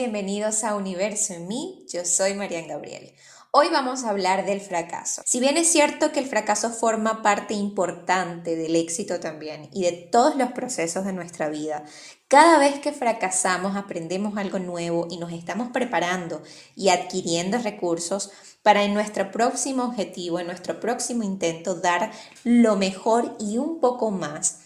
Bienvenidos a Universo en mí, yo soy Marian Gabriel. Hoy vamos a hablar del fracaso. Si bien es cierto que el fracaso forma parte importante del éxito también y de todos los procesos de nuestra vida, cada vez que fracasamos aprendemos algo nuevo y nos estamos preparando y adquiriendo recursos para en nuestro próximo objetivo, en nuestro próximo intento, dar lo mejor y un poco más.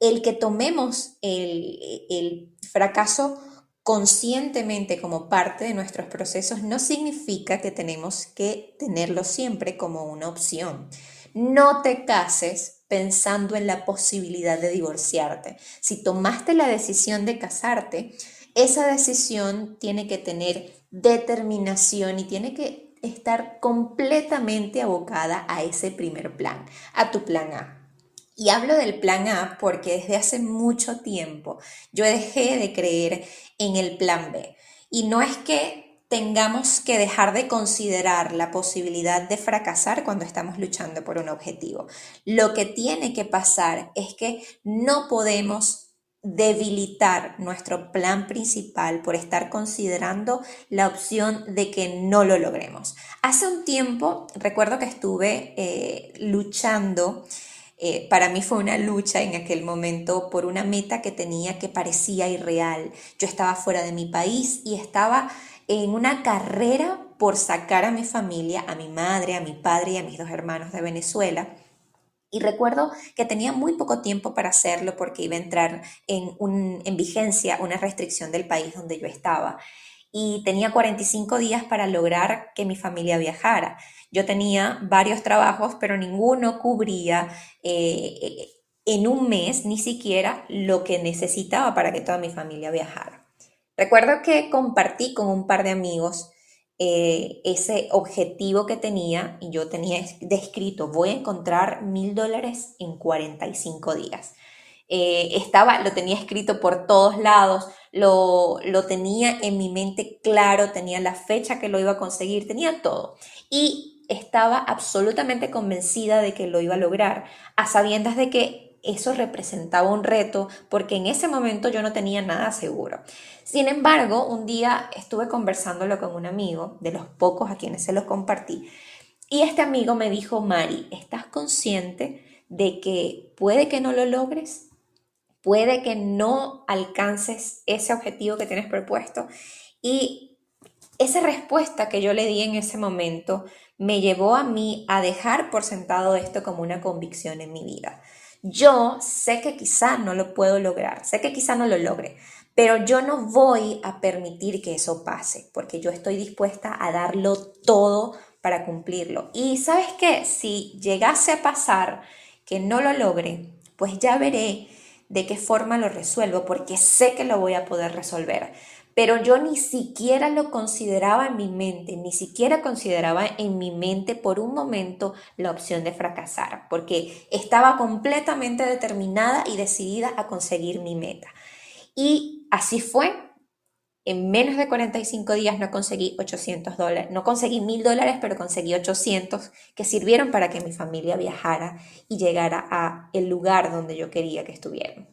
El que tomemos el, el fracaso conscientemente como parte de nuestros procesos no significa que tenemos que tenerlo siempre como una opción. No te cases pensando en la posibilidad de divorciarte. Si tomaste la decisión de casarte, esa decisión tiene que tener determinación y tiene que estar completamente abocada a ese primer plan, a tu plan A. Y hablo del plan A porque desde hace mucho tiempo yo dejé de creer en el plan B. Y no es que tengamos que dejar de considerar la posibilidad de fracasar cuando estamos luchando por un objetivo. Lo que tiene que pasar es que no podemos debilitar nuestro plan principal por estar considerando la opción de que no lo logremos. Hace un tiempo recuerdo que estuve eh, luchando eh, para mí fue una lucha en aquel momento por una meta que tenía que parecía irreal. Yo estaba fuera de mi país y estaba en una carrera por sacar a mi familia, a mi madre, a mi padre y a mis dos hermanos de Venezuela. Y recuerdo que tenía muy poco tiempo para hacerlo porque iba a entrar en, en vigencia una restricción del país donde yo estaba y tenía 45 días para lograr que mi familia viajara. Yo tenía varios trabajos, pero ninguno cubría eh, en un mes ni siquiera lo que necesitaba para que toda mi familia viajara. Recuerdo que compartí con un par de amigos eh, ese objetivo que tenía y yo tenía descrito, voy a encontrar mil dólares en 45 días. Eh, estaba, lo tenía escrito por todos lados, lo, lo tenía en mi mente claro, tenía la fecha que lo iba a conseguir, tenía todo. Y estaba absolutamente convencida de que lo iba a lograr, a sabiendas de que eso representaba un reto porque en ese momento yo no tenía nada seguro. Sin embargo, un día estuve conversándolo con un amigo, de los pocos a quienes se los compartí, y este amigo me dijo, Mari, ¿estás consciente de que puede que no lo logres? Puede que no alcances ese objetivo que tienes propuesto. Y esa respuesta que yo le di en ese momento me llevó a mí a dejar por sentado esto como una convicción en mi vida. Yo sé que quizá no lo puedo lograr, sé que quizá no lo logre, pero yo no voy a permitir que eso pase, porque yo estoy dispuesta a darlo todo para cumplirlo. Y sabes qué, si llegase a pasar que no lo logre, pues ya veré de qué forma lo resuelvo, porque sé que lo voy a poder resolver. Pero yo ni siquiera lo consideraba en mi mente, ni siquiera consideraba en mi mente por un momento la opción de fracasar, porque estaba completamente determinada y decidida a conseguir mi meta. Y así fue, en menos de 45 días no conseguí 800 dólares, no conseguí mil dólares, pero conseguí 800 que sirvieron para que mi familia viajara y llegara a el lugar donde yo quería que estuvieran.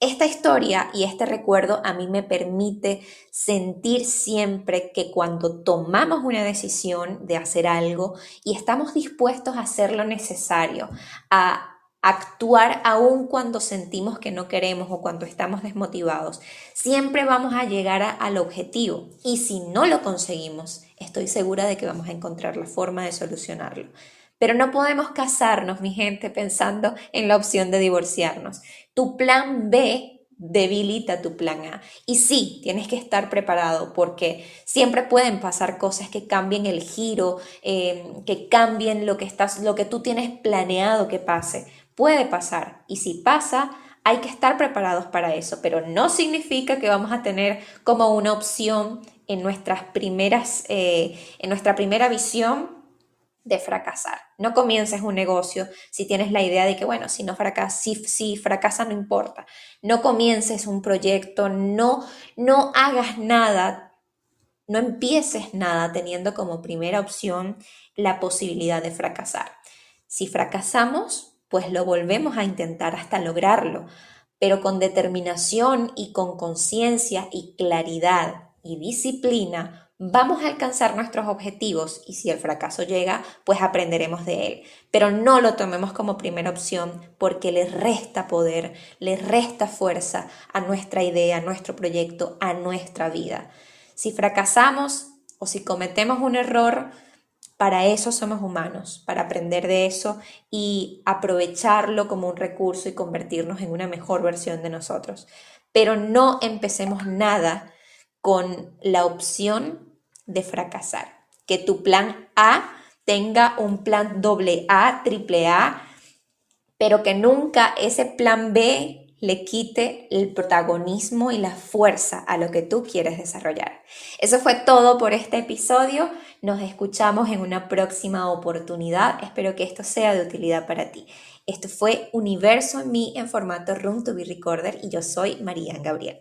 Esta historia y este recuerdo a mí me permite sentir siempre que cuando tomamos una decisión de hacer algo y estamos dispuestos a hacer lo necesario, a actuar aún cuando sentimos que no queremos o cuando estamos desmotivados. Siempre vamos a llegar al objetivo y si no lo conseguimos, estoy segura de que vamos a encontrar la forma de solucionarlo. Pero no podemos casarnos, mi gente, pensando en la opción de divorciarnos. Tu plan B debilita tu plan A. Y sí, tienes que estar preparado porque siempre pueden pasar cosas que cambien el giro, eh, que cambien lo que, estás, lo que tú tienes planeado que pase Puede pasar y si pasa, hay que estar preparados para eso, pero no significa que vamos a tener como una opción en nuestras primeras, eh, en nuestra primera visión de fracasar. No comiences un negocio si tienes la idea de que, bueno, si no fracasa, si, si fracasa no importa. No comiences un proyecto, no, no hagas nada, no empieces nada teniendo como primera opción la posibilidad de fracasar. Si fracasamos, pues lo volvemos a intentar hasta lograrlo. pero con determinación y con conciencia y claridad y disciplina vamos a alcanzar nuestros objetivos y si el fracaso llega, pues aprenderemos de él. Pero no lo tomemos como primera opción porque le resta poder, le resta fuerza a nuestra idea, a nuestro proyecto, a nuestra vida. Si fracasamos o si cometemos un error, para eso somos humanos, para aprender de eso y aprovecharlo como un recurso y convertirnos en una mejor versión de nosotros. Pero no empecemos nada con la opción de fracasar. Que tu plan A tenga un plan doble A, triple A, pero que nunca ese plan B le quite el protagonismo y la fuerza a lo que tú quieres desarrollar. Eso fue todo por este episodio. Nos escuchamos en una próxima oportunidad. Espero que esto sea de utilidad para ti. Esto fue Universo en mí en formato Room to Be Recorder y yo soy María Gabriel.